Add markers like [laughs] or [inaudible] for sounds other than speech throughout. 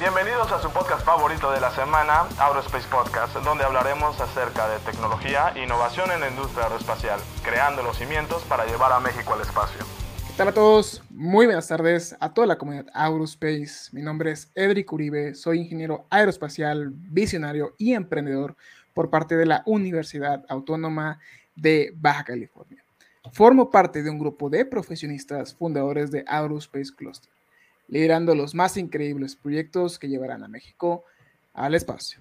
Bienvenidos a su podcast favorito de la semana, Aerospace Podcast, donde hablaremos acerca de tecnología e innovación en la industria aeroespacial, creando los cimientos para llevar a México al espacio. ¿Qué tal a todos? Muy buenas tardes a toda la comunidad Aerospace. Mi nombre es Edric Uribe, soy ingeniero aeroespacial, visionario y emprendedor por parte de la Universidad Autónoma de Baja California. Formo parte de un grupo de profesionistas fundadores de Aerospace Cluster liderando los más increíbles proyectos que llevarán a México al espacio.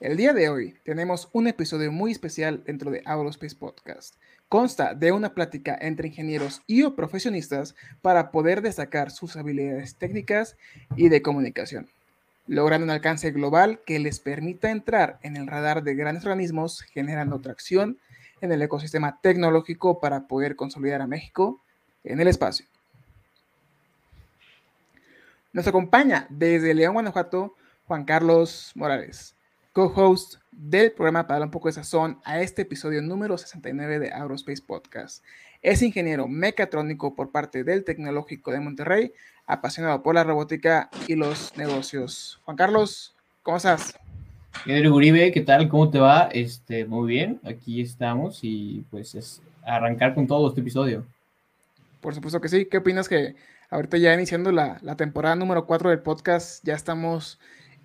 El día de hoy tenemos un episodio muy especial dentro de Aerospace Podcast. Consta de una plática entre ingenieros y o profesionistas para poder destacar sus habilidades técnicas y de comunicación, logrando un alcance global que les permita entrar en el radar de grandes organismos, generando tracción en el ecosistema tecnológico para poder consolidar a México en el espacio. Nos acompaña desde León, Guanajuato, Juan Carlos Morales, co-host del programa para dar un poco de sazón a este episodio número 69 de Aerospace Podcast. Es ingeniero mecatrónico por parte del Tecnológico de Monterrey, apasionado por la robótica y los negocios. Juan Carlos, ¿cómo estás? Pedro Uribe, ¿qué tal? ¿Cómo te va? Este, muy bien, aquí estamos y pues es arrancar con todo este episodio. Por supuesto que sí. ¿Qué opinas que ahorita ya iniciando la, temporada número 4 del podcast, ya estamos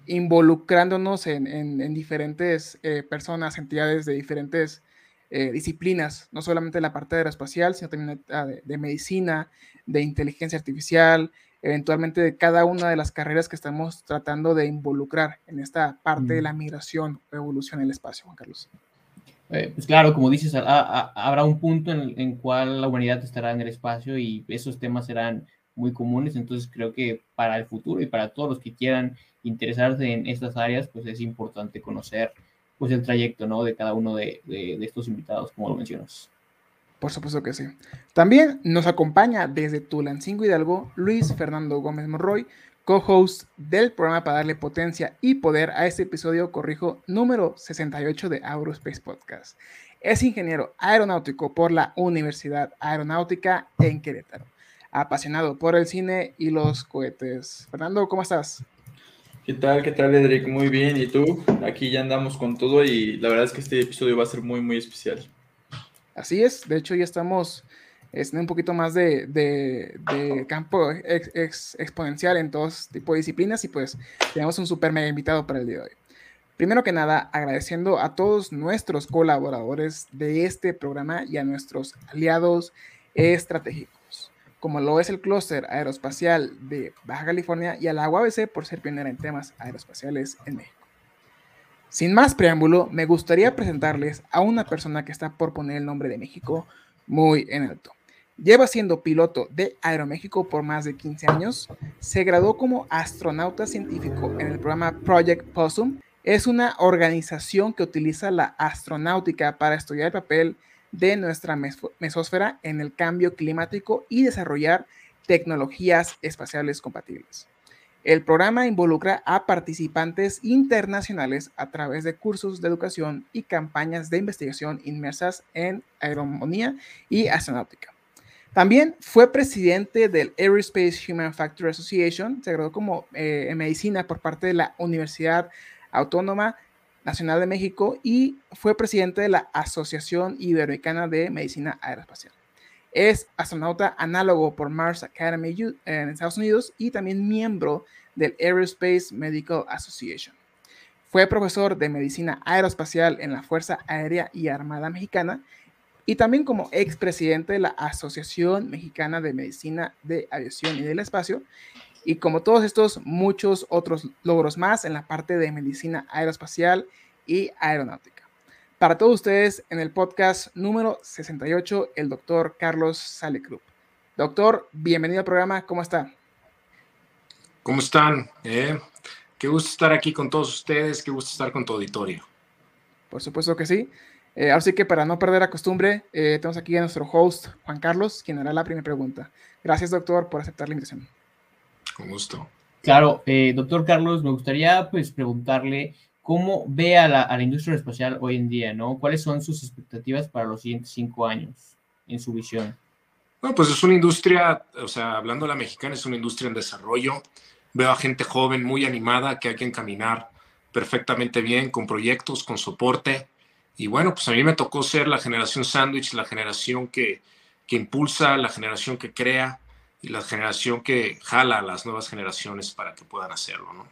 involucrándonos en, diferentes eh, personas, entidades de diferentes eh, disciplinas, no solamente la parte aeroespacial, sino también de, medicina, de inteligencia artificial, eventualmente de cada una de las carreras que estamos tratando de involucrar en esta parte de la migración o evolución en el espacio, Juan Carlos. Eh, pues claro, como dices, habrá un punto en el cual la humanidad estará en el espacio y esos temas serán muy comunes, entonces creo que para el futuro y para todos los que quieran interesarse en estas áreas, pues es importante conocer pues el trayecto, ¿no? De cada uno de, estos invitados, como lo mencionas. Por supuesto que sí. También nos acompaña desde Tulancingo Hidalgo Luis Fernando Gómez Morroy, co-host del programa para darle potencia y poder a este episodio, corrijo, número 68 de Aerospace Podcast. Es ingeniero aeronáutico por la Universidad Aeronáutica en Querétaro apasionado por el cine y los cohetes. Fernando, ¿cómo estás? ¿Qué tal? ¿Qué tal, Edric? Muy bien. ¿Y tú? Aquí ya andamos con todo y la verdad es que este episodio va a ser muy, muy especial. Así es. De hecho, ya estamos en este, un poquito más de, campo exponencial en todos tipos de disciplinas y pues tenemos un super mega invitado para el día de hoy. Primero que nada, agradeciendo a todos nuestros colaboradores de este programa y a nuestros aliados estratégicos como lo es el clúster aeroespacial de Baja California y a la UABC por ser pionera en temas aeroespaciales en México. Sin más preámbulo, me gustaría presentarles a una persona que está por poner el nombre de México muy en alto. Lleva siendo piloto de Aeroméxico por más de 15 años. Se graduó como astronauta científico en el programa Project Possum. Es una organización que utiliza la astronáutica para estudiar el papel de nuestra mesósfera en el cambio climático y desarrollar tecnologías espaciales compatibles. El programa involucra a participantes internacionales a través de cursos de educación y campañas de investigación inmersas en aeromonía y astronáutica. También fue presidente del Aerospace Human Factor Association, se graduó como eh, en medicina por parte de la Universidad Autónoma Nacional de México y fue presidente de la Asociación Iberoamericana de Medicina Aeroespacial. Es astronauta análogo por Mars Academy en Estados Unidos y también miembro del Aerospace Medical Association. Fue profesor de medicina aeroespacial en la Fuerza Aérea y Armada Mexicana y también como expresidente de la Asociación Mexicana de Medicina de Aviación y del Espacio y como todos estos, muchos otros logros más en la parte de medicina aeroespacial y aeronáutica. Para todos ustedes, en el podcast número 68, el doctor Carlos Salecrup. Doctor, bienvenido al programa, ¿cómo está? ¿Cómo están? Eh, qué gusto estar aquí con todos ustedes, qué gusto estar con tu auditorio. Por supuesto que sí. Eh, ahora sí que para no perder la costumbre, eh, tenemos aquí a nuestro host, Juan Carlos, quien hará la primera pregunta. Gracias, doctor, por aceptar la invitación. Con gusto. Claro, eh, doctor Carlos, me gustaría pues preguntarle cómo ve a la, industria espacial hoy en día, ¿no? ¿Cuáles son sus expectativas para los siguientes cinco años en su visión? Bueno, pues es una industria, o sea, hablando de la mexicana, es una industria en desarrollo. veo a gente joven muy animada que hay que encaminar perfectamente bien con proyectos, con soporte. Y bueno, pues a mí me tocó ser la generación sándwich, la generación que, que impulsa, la generación que crea y la generación que jala a las nuevas generaciones para que puedan hacerlo, ¿no?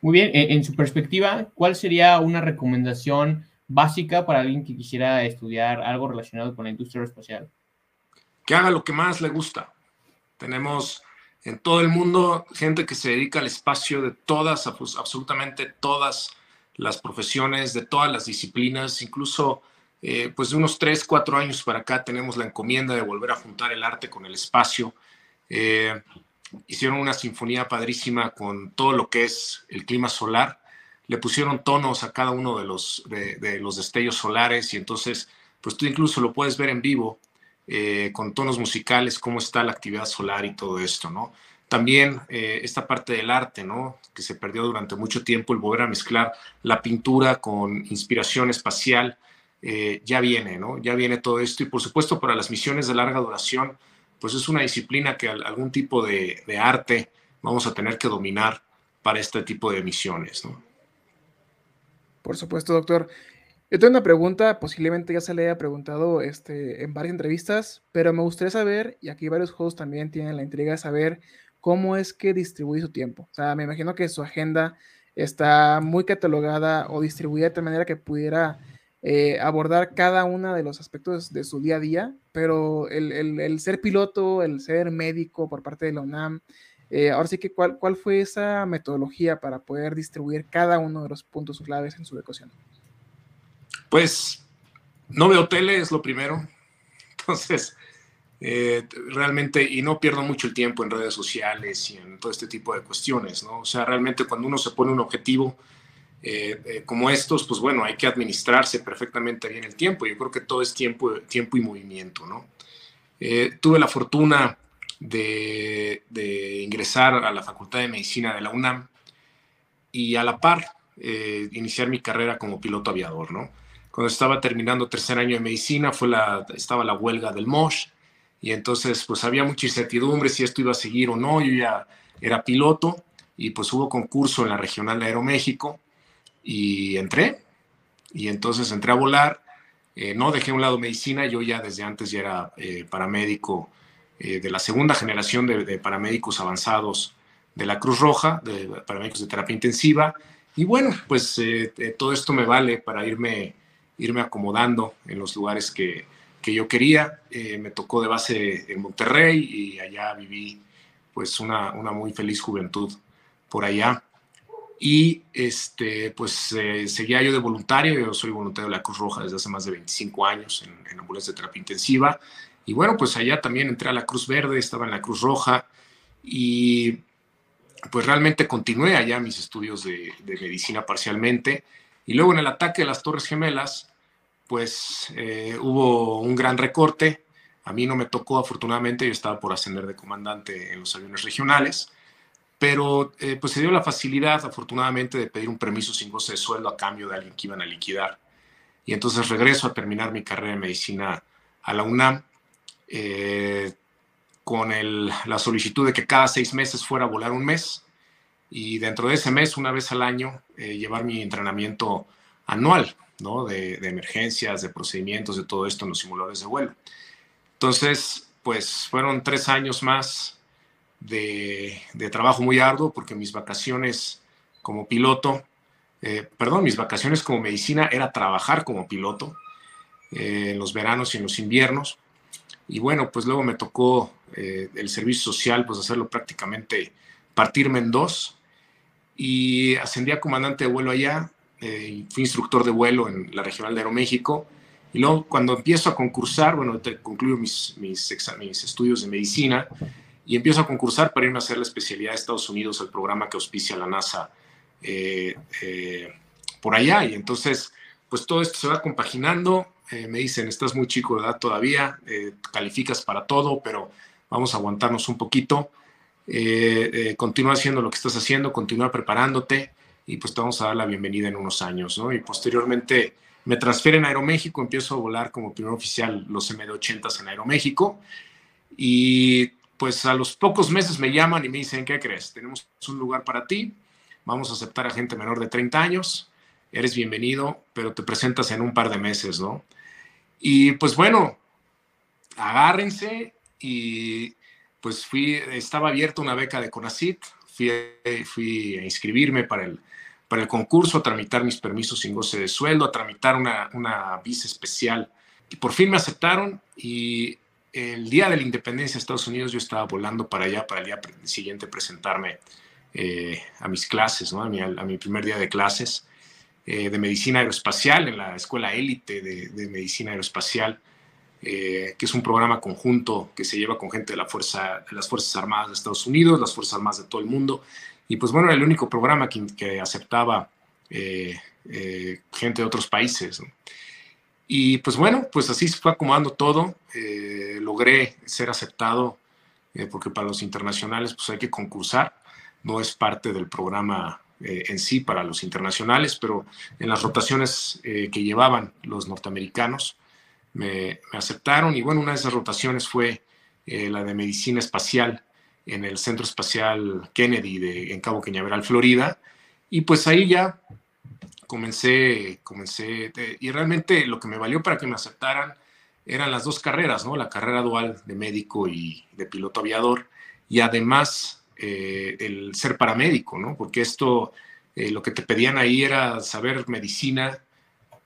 Muy bien, en, su perspectiva, ¿cuál sería una recomendación básica para alguien que quisiera estudiar algo relacionado con la industria aeroespacial? Que haga lo que más le gusta. Tenemos en todo el mundo gente que se dedica al espacio de todas, absolutamente todas las profesiones, de todas las disciplinas, incluso eh, pues de unos 3, 4 años para acá tenemos la encomienda de volver a juntar el arte con el espacio. Eh, hicieron una sinfonía padrísima con todo lo que es el clima solar. Le pusieron tonos a cada uno de los, de, los destellos solares y entonces, pues tú incluso lo puedes ver en vivo eh, con tonos musicales, cómo está la actividad solar y todo esto, ¿no? También esta parte del arte, ¿no? Que se perdió durante mucho tiempo, el volver a mezclar la pintura con inspiración espacial, eh, ya viene, ¿no? Ya viene todo esto y por supuesto para las misiones de larga duración, pues es una disciplina que algún tipo de, arte vamos a tener que dominar para este tipo de misiones. ¿no? Por supuesto, doctor. Yo tengo una pregunta, posiblemente ya se le haya preguntado este, en varias entrevistas, pero me gustaría saber, y aquí varios juegos también tienen la intriga de saber cómo es que distribuye su tiempo. O sea, me imagino que su agenda está muy catalogada o distribuida de tal manera que pudiera eh, abordar cada uno de los aspectos de su día a día, pero el, ser piloto, el ser médico por parte de la UNAM, eh, ahora sí que ¿cuál, cuál fue esa metodología para poder distribuir cada uno de los puntos claves en su ecuación. Pues no veo tele, es lo primero. [laughs] Entonces, eh, realmente, y no pierdo mucho el tiempo en redes sociales y en todo este tipo de cuestiones, ¿no? O sea, realmente cuando uno se pone un objetivo, eh, eh, como estos, pues bueno, hay que administrarse perfectamente bien el tiempo. Yo creo que todo es tiempo, tiempo y movimiento, ¿no? Eh, tuve la fortuna de, ingresar a la Facultad de Medicina de la UNAM y a la par iniciar mi carrera como piloto aviador, ¿no? Cuando estaba terminando tercer año de medicina, fue la, estaba la huelga del MOSH y entonces pues había mucha incertidumbre si esto iba a seguir o no. Yo ya era piloto y pues hubo concurso en la Regional de Aeroméxico y entré. Y entonces entré a volar. Eh, no dejé a un lado medicina, yo ya desde antes ya era eh, paramédico eh, de la segunda generación de, paramédicos avanzados de la Cruz Roja, de paramédicos de terapia intensiva. Y bueno, pues todo esto me vale para irme, irme acomodando en los lugares que, que yo quería. me tocó de base en Monterrey y allá viví pues una, una muy feliz juventud por allá. Y este, pues eh, seguía yo de voluntario, yo soy voluntario de la Cruz Roja desde hace más de 25 años en, ambulancia de terapia intensiva. Y bueno, pues allá también entré a la Cruz Verde, estaba en la Cruz Roja y pues realmente continué allá mis estudios de, medicina parcialmente. Y luego en el ataque de las Torres Gemelas, pues eh, hubo un gran recorte. A mí no me tocó, afortunadamente, yo estaba por ascender de comandante en los aviones regionales pero eh, pues se dio la facilidad, afortunadamente, de pedir un permiso sin goce de sueldo a cambio de alguien que iban a liquidar. Y entonces regreso a terminar mi carrera de medicina a la UNAM eh, con la solicitud de que cada seis meses fuera a volar un mes y dentro de ese mes, una vez al año, eh, llevar mi entrenamiento anual, ¿no? De, de, emergencias, de procedimientos, de todo esto en los simuladores de vuelo. Entonces, pues fueron tres años más de, trabajo muy arduo porque mis vacaciones como piloto, eh, perdón, mis vacaciones como medicina era trabajar como piloto eh, en los veranos y en los inviernos. Y bueno, pues luego me tocó eh, el servicio social, pues hacerlo prácticamente, partirme en dos. Y ascendí a comandante de vuelo allá, fui instructor de vuelo en la Regional de Aeroméxico. Y luego cuando empiezo a concursar, bueno, concluyo mis, mis estudios de medicina, y empiezo a concursar para irme a hacer la especialidad de Estados Unidos, el programa que auspicia la NASA eh, eh, por allá. Y entonces, pues todo esto se va compaginando. Eh, me dicen, estás muy chico de edad todavía, calificas para todo, pero vamos a aguantarnos un poquito. continúa haciendo lo que estás haciendo, continúa preparándote y pues te vamos a dar la bienvenida en unos años, ¿no? Y posteriormente me transfieren a Aeroméxico, empiezo a volar como primer oficial los MD-80 en Aeroméxico y pues a los pocos meses me llaman y me dicen, ¿qué crees? Tenemos un lugar para ti, vamos a aceptar a gente menor de 30 años, eres bienvenido, pero te presentas en un par de meses, ¿no? Y pues bueno, agárrense y pues fui, estaba abierta una beca de CONACIT, fui, a inscribirme para el, para el concurso, a tramitar mis permisos sin goce de sueldo, a tramitar una, una visa especial. Y por fin me aceptaron y el día de la independencia de Estados Unidos yo estaba volando para allá, para el día siguiente presentarme eh, a mis clases, ¿no? a, mi, primer día de clases eh, de medicina aeroespacial en la escuela élite de, medicina aeroespacial, eh, que es un programa conjunto que se lleva con gente de, la fuerza, de las Fuerzas Armadas de Estados Unidos, las Fuerzas Armadas de todo el mundo. Y pues bueno, era el único programa que, aceptaba gente de otros países. Y pues bueno, pues así se fue acomodando todo. Eh, logré ser aceptado eh, porque para los internacionales pues hay que concursar. No es parte del programa eh, en sí para los internacionales, pero en las rotaciones que llevaban los norteamericanos me, aceptaron. Y bueno, una de esas rotaciones fue la de medicina espacial en el Centro Espacial Kennedy de, en Cabo Cañaveral, Florida. Y pues ahí ya comencé, comencé, y realmente lo que me valió para que me aceptaran eran las dos carreras, ¿no? La carrera dual de médico y de piloto aviador, y además eh, el ser paramédico, ¿no? Porque esto, eh, lo que te pedían ahí era saber medicina,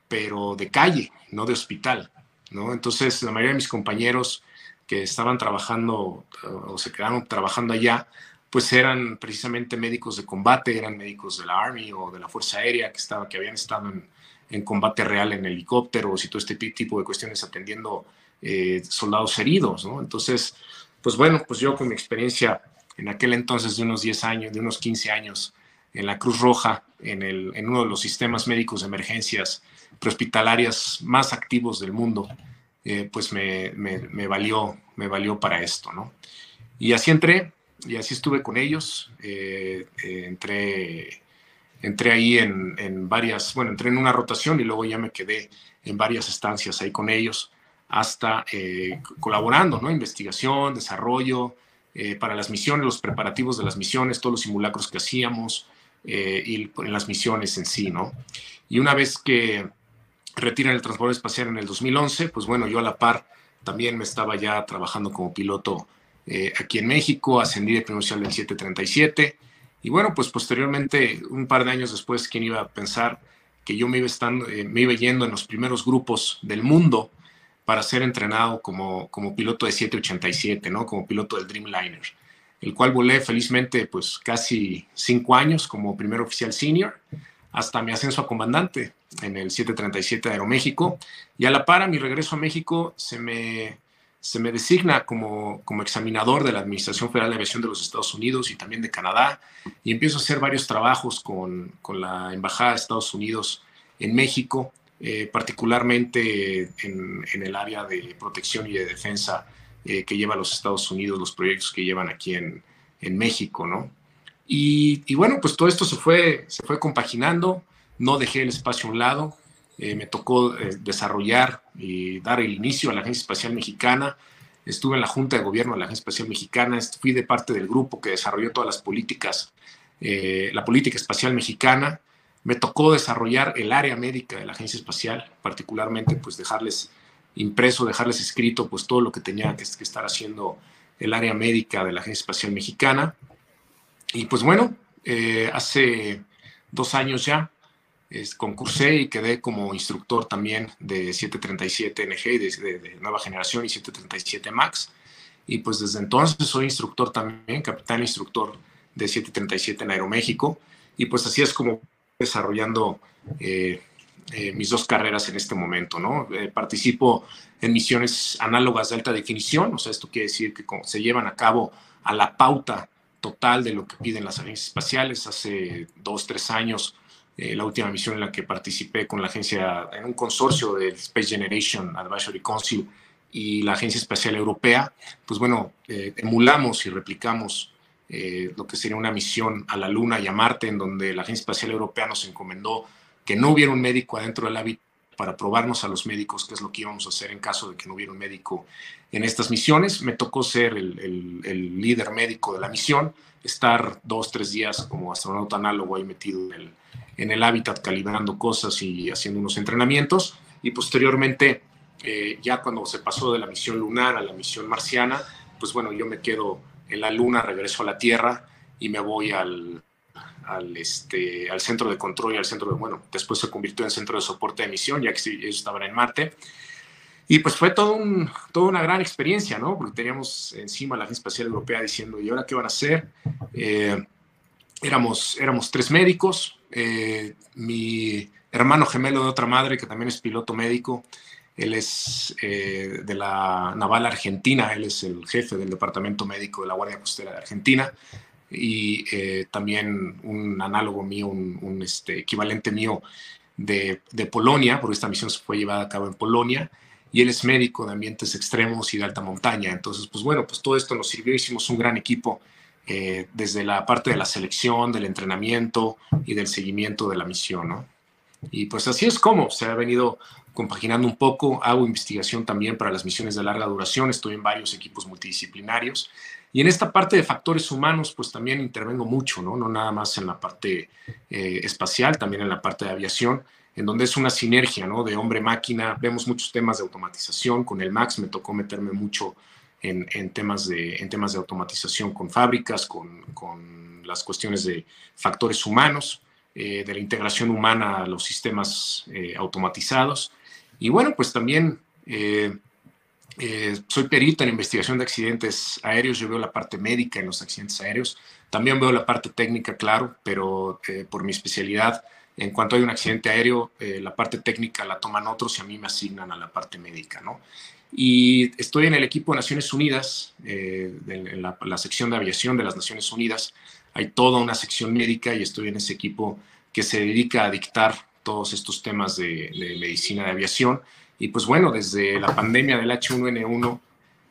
pero de calle, no de hospital, ¿no? Entonces, la mayoría de mis compañeros que estaban trabajando o se quedaron trabajando allá, pues eran precisamente médicos de combate, eran médicos de la Army o de la Fuerza Aérea que, estaba, que habían estado en, en combate real en helicópteros y todo este tipo de cuestiones atendiendo eh, soldados heridos, ¿no? Entonces, pues bueno, pues yo con mi experiencia en aquel entonces de unos 10 años, de unos 15 años, en la Cruz Roja, en, el, en uno de los sistemas médicos de emergencias prehospitalarias más activos del mundo, eh, pues me, me, me, valió, me valió para esto, ¿no? Y así entré, y así estuve con ellos. Eh, eh, entré, entré ahí en, en, varias, bueno, entré en una rotación y luego ya me quedé en varias estancias ahí con ellos, hasta eh, colaborando, ¿no? Investigación, desarrollo, eh, para las misiones, los preparativos de las misiones, todos los simulacros que hacíamos eh, y en las misiones en sí, ¿no? Y una vez que retiran el transporte espacial en el 2011, pues bueno, yo a la par también me estaba ya trabajando como piloto eh, aquí en México, ascendí de oficial del 737 y bueno, pues posteriormente, un par de años después, ¿quién iba a pensar que yo me iba, estando, eh, me iba yendo en los primeros grupos del mundo para ser entrenado como, como piloto de 787, ¿no? Como piloto del Dreamliner, el cual volé felizmente pues casi cinco años como primer oficial senior hasta mi ascenso a comandante en el 737 de Aeroméxico y a la par a mi regreso a México se me se me designa como, como examinador de la Administración Federal de Aviación de los Estados Unidos y también de Canadá, y empiezo a hacer varios trabajos con, con la Embajada de Estados Unidos en México, eh, particularmente en, el área de protección y de defensa eh, que lleva los Estados Unidos, los proyectos que llevan aquí en, en México, ¿no? Y, y, bueno, pues todo esto se fue, se fue compaginando, no dejé el espacio a un lado, eh, me tocó eh, desarrollar y dar el inicio a la Agencia Espacial Mexicana. Estuve en la Junta de Gobierno de la Agencia Espacial Mexicana, fui de parte del grupo que desarrolló todas las políticas, eh, la política espacial mexicana. Me tocó desarrollar el área médica de la Agencia Espacial, particularmente pues dejarles impreso, dejarles escrito pues todo lo que tenía que, que estar haciendo el área médica de la Agencia Espacial Mexicana. Y pues bueno, eh, hace dos años ya es, concursé y quedé como instructor también de 737 NG de, de, de, nueva generación y 737 MAX. Y pues desde entonces soy instructor también, capitán instructor de 737 en Aeroméxico. Y pues así es como desarrollando eh, eh, mis dos carreras en este momento, ¿no? Eh, participo en misiones análogas de alta definición, o sea, esto quiere decir que se llevan a cabo a la pauta total de lo que piden las agencias espaciales. Hace dos, tres años eh, la última misión en la que participé con la agencia, en un consorcio del Space Generation Advisory Council y la Agencia Espacial Europea, pues bueno, eh, emulamos y replicamos eh, lo que sería una misión a la Luna y a Marte, en donde la Agencia Espacial Europea nos encomendó que no hubiera un médico adentro de la para probarnos a los médicos qué es lo que íbamos a hacer en caso de que no hubiera un médico en estas misiones. Me tocó ser el, líder médico de la misión, estar dos, tres días como astronauta análogo ahí metido en el, en el hábitat calibrando cosas y haciendo unos entrenamientos. Y posteriormente, eh, ya cuando se pasó de la misión lunar a la misión marciana, pues bueno, yo me quedo en la luna, regreso a la Tierra y me voy al, al, este, al centro de control y al centro de, bueno, después se convirtió en centro de soporte de misión, ya que ellos estaban en Marte. Y pues fue todo un, toda una gran experiencia, ¿no? Porque teníamos encima la Agencia Espacial Europea diciendo, ¿y ahora qué van a hacer? Eh, éramos, éramos tres médicos, eh, mi hermano gemelo de otra madre, que también es piloto médico, él es eh, de la Naval Argentina, él es el jefe del Departamento Médico de la Guardia Costera de Argentina y eh, también un análogo mío, un, este, equivalente mío de, Polonia, porque esta misión se fue llevada a cabo en Polonia, y él es médico de ambientes extremos y de alta montaña. Entonces, pues bueno, pues todo esto nos sirvió, hicimos un gran equipo eh, desde la parte de la selección, del entrenamiento y del seguimiento de la misión, ¿no? Y pues así es como se ha venido compaginando un poco, hago investigación también para las misiones de larga duración, estoy en varios equipos multidisciplinarios y en esta parte de factores humanos, pues también intervengo mucho, ¿no? No nada más en la parte eh, espacial, también en la parte de aviación, en donde es una sinergia, ¿no? De hombre-máquina. Vemos muchos temas de automatización. Con el MAX me tocó meterme mucho en, temas, de, en temas de automatización con fábricas, con, con las cuestiones de factores humanos, eh, de la integración humana a los sistemas eh, automatizados. Y bueno, pues también eh, soy perito en investigación de accidentes aéreos, yo veo la parte médica en los accidentes aéreos, también veo la parte técnica, claro, pero eh, por mi especialidad, en cuanto hay un accidente aéreo, eh, la parte técnica la toman otros y a mí me asignan a la parte médica, ¿no? Y estoy en el equipo de Naciones Unidas, en la, sección de aviación de las Naciones Unidas. Hay toda una sección médica y estoy en ese equipo que se dedica a dictar todos estos temas de, de medicina de aviación y pues bueno, desde la pandemia del H1N1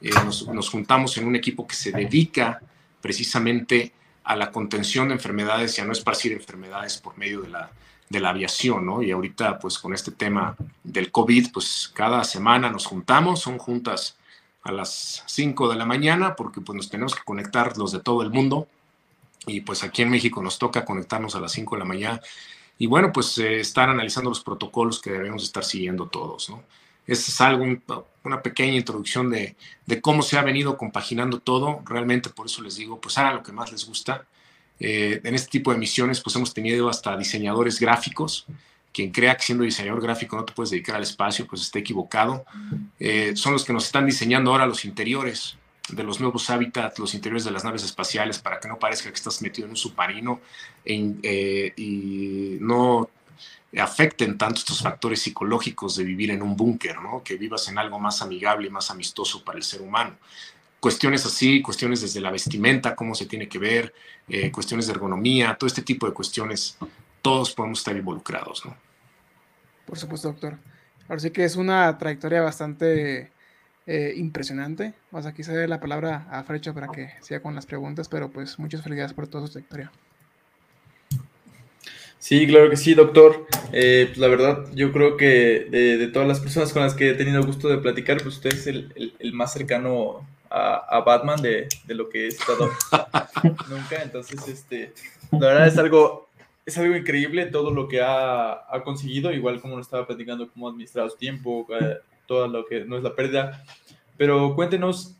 eh, nos, juntamos en un equipo que se dedica precisamente a la contención de enfermedades y a no esparcir enfermedades por medio de la, de la aviación, ¿no? Y ahorita, pues con este tema del COVID, pues cada semana nos juntamos, son juntas a las 5 de la mañana, porque pues nos tenemos que conectar los de todo el mundo, y pues aquí en México nos toca conectarnos a las 5 de la mañana, y bueno, pues eh, estar analizando los protocolos que debemos estar siguiendo todos, ¿no? Es algo, una pequeña introducción de, cómo se ha venido compaginando todo. Realmente por eso les digo, pues hagan lo que más les gusta. Eh, en este tipo de misiones, pues hemos tenido hasta diseñadores gráficos. Quien crea que siendo diseñador gráfico no te puedes dedicar al espacio, pues está equivocado. Eh, son los que nos están diseñando ahora los interiores de los nuevos hábitats, los interiores de las naves espaciales, para que no parezca que estás metido en un submarino eh, y no afecten tanto estos factores psicológicos de vivir en un búnker, ¿no? que vivas en algo más amigable y más amistoso para el ser humano. Cuestiones así, cuestiones desde la vestimenta, cómo se tiene que ver, eh, cuestiones de ergonomía, todo este tipo de cuestiones, todos podemos estar involucrados. ¿no? Por supuesto, doctor. Ahora sí que es una trayectoria bastante eh, impresionante. Vamos aquí se ve la palabra a Frecho para que siga con las preguntas, pero pues muchas felicidades por toda su trayectoria. Sí, claro que sí, doctor. Eh, pues la verdad, yo creo que de, todas las personas con las que he tenido gusto de platicar, pues usted es el, el, más cercano a, Batman de, de, lo que he estado [laughs] nunca. Entonces, este, la verdad es algo, es algo increíble todo lo que ha, ha conseguido, igual como lo estaba platicando, cómo ha administrado su tiempo, eh, todo lo que no es la pérdida. Pero cuéntenos,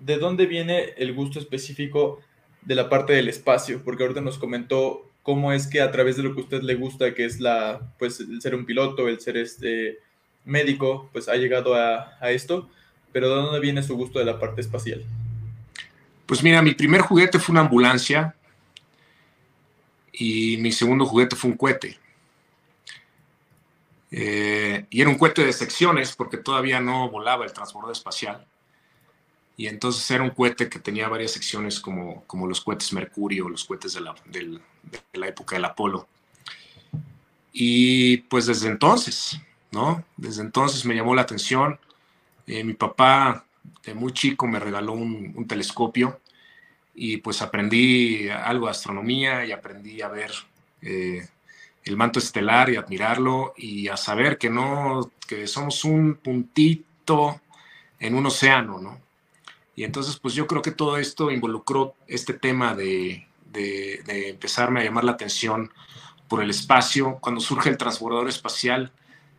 ¿de dónde viene el gusto específico de la parte del espacio? Porque ahorita nos comentó cómo es que a través de lo que usted le gusta, que es la, pues, el ser un piloto, el ser este médico, pues ha llegado a, esto, pero ¿de dónde viene su gusto de la parte espacial? Pues mira, mi primer juguete fue una ambulancia y mi segundo juguete fue un cohete. Eh, y era un cohete de secciones porque todavía no volaba el transbordo espacial. Y entonces era un cohete que tenía varias secciones como, como los cohetes Mercurio, los cohetes de la, de la época del Apolo. Y pues desde entonces, ¿no? Desde entonces me llamó la atención. Eh, mi papá de muy chico me regaló un, telescopio y pues aprendí algo de astronomía y aprendí a ver eh, el manto estelar y admirarlo y a saber que no, que somos un puntito en un océano, ¿no? Y entonces, pues yo creo que todo esto involucró este tema de, de, empezarme a llamar la atención por el espacio, cuando surge el transbordador espacial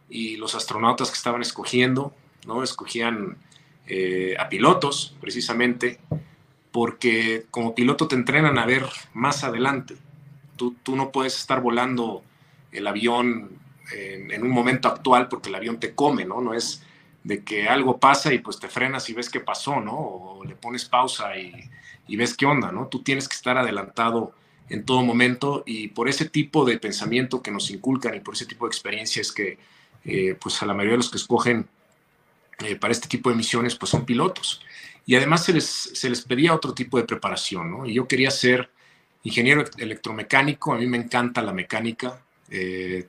y los astronautas que estaban escogiendo, ¿no? Escogían eh, a pilotos, precisamente, porque como piloto te entrenan a ver más adelante. Tú, tú no puedes estar volando el avión en, en, un momento actual porque el avión te come, ¿no? No es de que algo pasa y pues te frenas y ves qué pasó, ¿no? O le pones pausa y, y ves qué onda, ¿no? Tú tienes que estar adelantado en todo momento y por ese tipo de pensamiento que nos inculcan y por ese tipo de experiencias que eh, pues a la mayoría de los que escogen eh, para este tipo de misiones pues son pilotos. Y además se les, se les pedía otro tipo de preparación, ¿no? Y yo quería ser ingeniero electromecánico, a mí me encanta la mecánica, eh,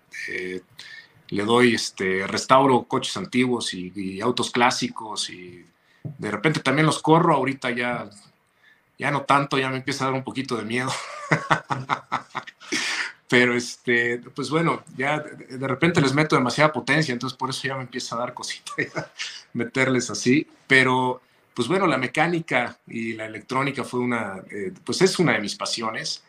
le doy, este, restauro coches antiguos y, y, autos clásicos y de repente también los corro, ahorita ya, ya no tanto, ya me empieza a dar un poquito de miedo. [laughs] Pero este, pues bueno, ya de repente les meto demasiada potencia, entonces por eso ya me empieza a dar cosita [laughs] meterles así. Pero pues bueno, la mecánica y la electrónica fue una, eh, pues es una de mis pasiones,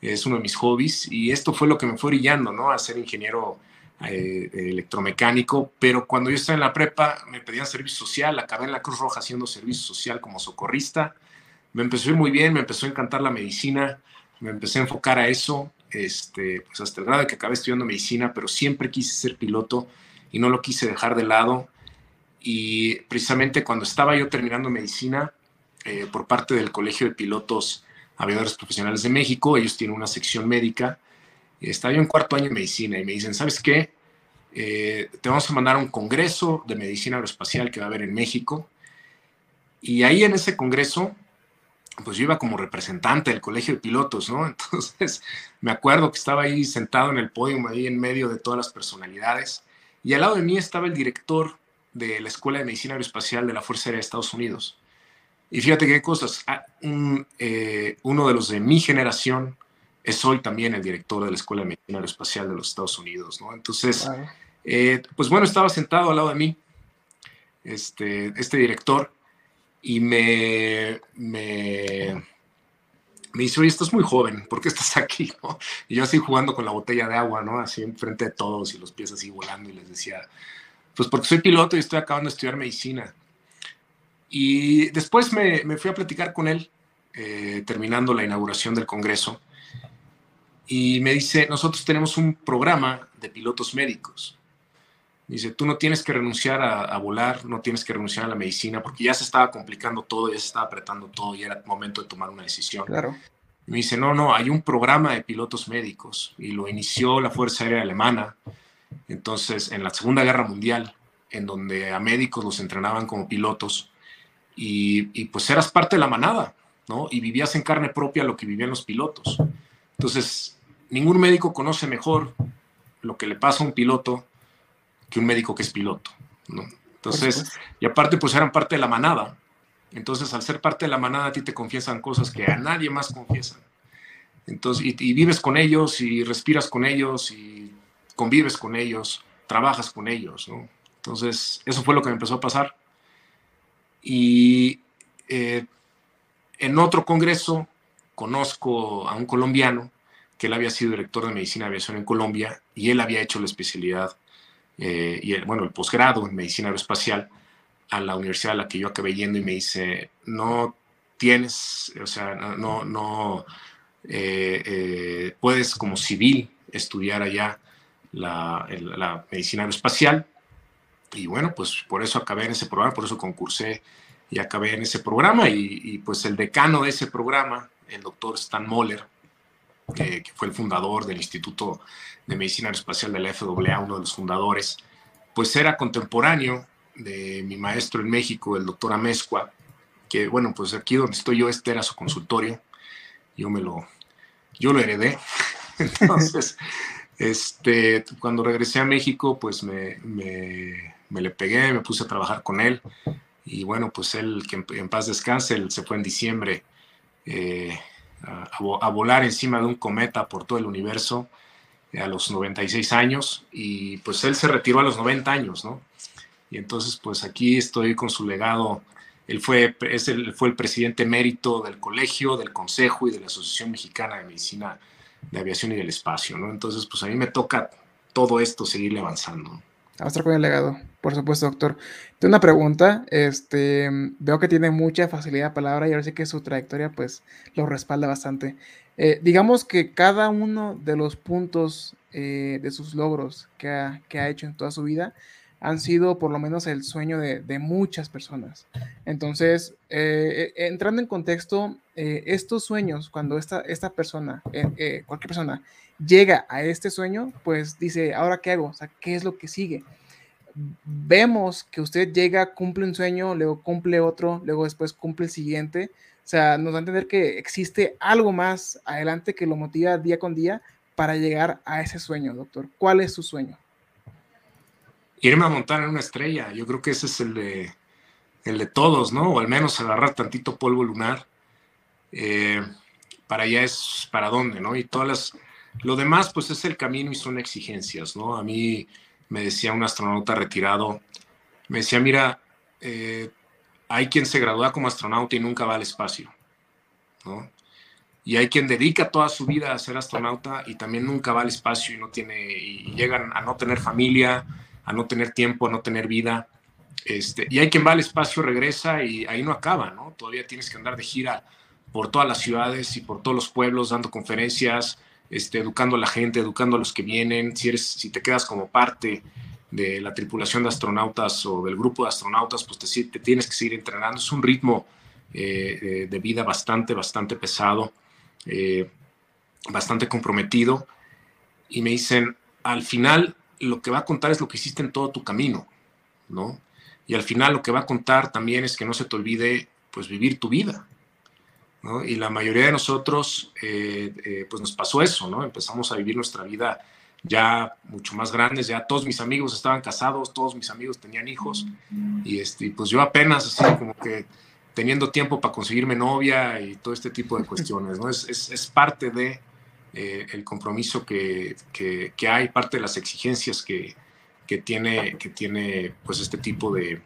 es uno de mis hobbies y esto fue lo que me fue brillando, ¿no? A ser ingeniero eh, electromecánico, pero cuando yo estaba en la prepa me pedían servicio social, acabé en la Cruz Roja haciendo servicio social como socorrista, me empezó a ir muy bien, me empezó a encantar la medicina, me empecé a enfocar a eso, este, pues hasta el grado de que acabé estudiando medicina, pero siempre quise ser piloto y no lo quise dejar de lado. Y precisamente cuando estaba yo terminando medicina, eh, por parte del Colegio de Pilotos Aviadores Profesionales de México, ellos tienen una sección médica, estaba yo en cuarto año de medicina y me dicen, ¿sabes qué? Eh, te vamos a mandar a un congreso de medicina aeroespacial que va a haber en México. Y ahí en ese congreso pues yo iba como representante del colegio de pilotos, ¿no? [laughs] Entonces me acuerdo que estaba ahí sentado en el podio, ahí en medio de todas las personalidades, y al lado de mí estaba el director de la Escuela de Medicina Aeroespacial de la Fuerza Aérea de Estados Unidos. Y fíjate qué cosas, ah, un, eh, uno de los de mi generación es hoy también el director de la Escuela de Medicina Aeroespacial de los Estados Unidos, ¿no? Entonces, eh, pues bueno, estaba sentado al lado de mí, este, este director, y me, me, me dice, oye, estás muy joven, ¿por qué estás aquí? [laughs] Y yo así jugando con la botella de agua, ¿no? Así enfrente de todos y los pies así volando y les decía, pues porque soy piloto y estoy acabando de estudiar medicina. Y después me, me fui a platicar con él, eh, terminando la inauguración del Congreso, y me dice, nosotros tenemos un programa de pilotos médicos. Dice, tú no tienes que renunciar a, a, volar, no tienes que renunciar a la medicina, porque ya se estaba complicando todo, ya se estaba apretando todo, y era momento de tomar una decisión. Claro. Y me dice, no, no, hay un programa de pilotos médicos, y lo inició la Fuerza Aérea Alemana, entonces, en la Segunda Guerra Mundial, en donde a médicos los entrenaban como pilotos, y, y pues eras parte de la manada, ¿no? Y vivías en carne propia lo que vivían los pilotos. Entonces, ningún médico conoce mejor lo que le pasa a un piloto que un médico que es piloto, ¿no? Entonces, y aparte, pues eran parte de la manada. Entonces, al ser parte de la manada, a ti te confiesan cosas que a nadie más confiesan. Entonces, y, y, vives con ellos, y respiras con ellos, y convives con ellos, trabajas con ellos, ¿no? Entonces, eso fue lo que me empezó a pasar. Y eh, en otro congreso conozco a un colombiano que él había sido director de medicina de aviación en Colombia y él había hecho la especialidad eh, y el, bueno, el posgrado en medicina aeroespacial a la universidad a la que yo acabé yendo y me dice, no tienes, o sea, no, no eh, eh, puedes como civil estudiar allá la, medicina aeroespacial. Y bueno, pues por eso acabé en ese programa, por eso concursé y acabé en ese programa. Y, y pues el decano de ese programa, el doctor Stan Moller, que, fue el fundador del Instituto de Medicina Aeroespacial de la FAA, uno de los fundadores, pues era contemporáneo de mi maestro en México, el doctor Amezcua, que bueno, pues aquí donde estoy yo, este era su consultorio, yo me lo, yo lo heredé. [laughs] Entonces, este, cuando regresé a México, pues me, me, me, le pegué, me puse a trabajar con él. Y bueno, pues él, que en, en paz descanse, él se fue en diciembre eh, a, volar encima de un cometa por todo el universo a los 96 años y pues él se retiró a los 90 años, ¿no? Y entonces pues aquí estoy con su legado. Él fue, es el, fue el presidente mérito del colegio, del consejo y de la Asociación Mexicana de Medicina de Aviación y del Espacio, ¿no? Entonces pues a mí me toca todo esto seguirle avanzando. A estar con el legado, por supuesto, doctor. Tengo una pregunta. Este, veo que tiene mucha facilidad de palabra y ahora sí que su trayectoria, pues, lo respalda bastante. Eh, digamos que cada uno de los puntos eh, de sus logros que ha, que ha, hecho en toda su vida han sido por lo menos el sueño de, de muchas personas. Entonces, eh, entrando en contexto, estos sueños, cuando esta, esta persona, cualquier persona, llega a este sueño, pues dice, ¿ahora qué hago? O sea, ¿qué es lo que sigue? Vemos que usted llega, cumple un sueño, luego cumple otro, luego después cumple el siguiente. O sea, nos da a entender que existe algo más adelante que lo motiva día con día para llegar a ese sueño, doctor. ¿Cuál es su sueño? Irme a montar en una estrella. Yo creo que ese es el de, el de todos, ¿no? O al menos agarrar tantito polvo lunar. Eh, para allá es para dónde, ¿no? Y todas las, lo demás, pues es el camino y son exigencias, ¿no? A mí me decía un astronauta retirado, me decía, mira, eh, hay quien se gradúa como astronauta y nunca va al espacio. Y hay quien dedica toda su vida a ser astronauta y también nunca va al espacio y no tiene, llegan a no tener familia, a no tener tiempo, a no tener vida. Este, y hay quien va al espacio, regresa y ahí no acaba, ¿no? Todavía tienes que andar de gira por todas las ciudades y por todos los pueblos dando conferencias, este, educando a la gente, educando a los que vienen, si, eres, si te quedas como parte de la tripulación de astronautas o del grupo de astronautas, pues te, tienes que seguir entrenando. Es un ritmo eh, de vida bastante, bastante pesado, eh, bastante comprometido. Y me dicen, al final lo que va a contar es lo que hiciste en todo tu camino, ¿no? Y al final lo que va a contar también es que no se te olvide, pues, vivir tu vida, y la mayoría de nosotros, eh, eh, pues nos pasó eso, ¿no? Empezamos a vivir nuestra vida ya mucho más grandes, ya todos mis amigos estaban casados, todos mis amigos tenían hijos, y este, pues yo apenas así como que teniendo tiempo para conseguirme novia y todo este tipo de cuestiones, ¿no? Es, es, es parte de eh, el compromiso que, que, que, hay, parte de las exigencias que, que, tiene, que tiene pues este tipo de,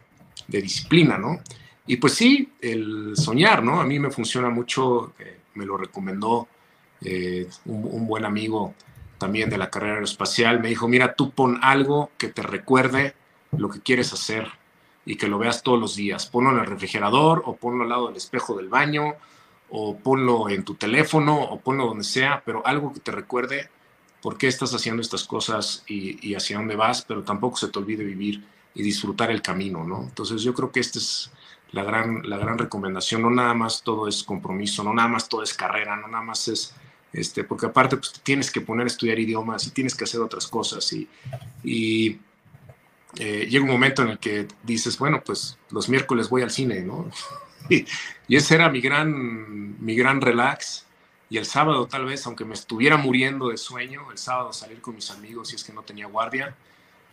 de disciplina, ¿no? Y pues sí, el soñar, ¿no? A mí me funciona mucho, eh, me lo recomendó eh, un, buen amigo también de la carrera aeroespacial, me dijo, mira, tú pon algo que te recuerde lo que quieres hacer y que lo veas todos los días. Ponlo en el refrigerador o ponlo al lado del espejo del baño o ponlo en tu teléfono o ponlo donde sea, pero algo que te recuerde por qué estás haciendo estas cosas y, y hacia dónde vas, pero tampoco se te olvide vivir y disfrutar el camino, ¿no? Entonces yo creo que este es la gran, la gran recomendación. No nada más todo es compromiso, no nada más todo es carrera, no nada más es, este, porque aparte pues, tienes que poner a estudiar idiomas y tienes que hacer otras cosas y, y eh, llega un momento en el que dices, bueno, pues los miércoles voy al cine, ¿no? [laughs] y, ese era mi gran, mi gran relax. Y el sábado tal vez, aunque me estuviera muriendo de sueño, el sábado salir con mis amigos si es que no tenía guardia,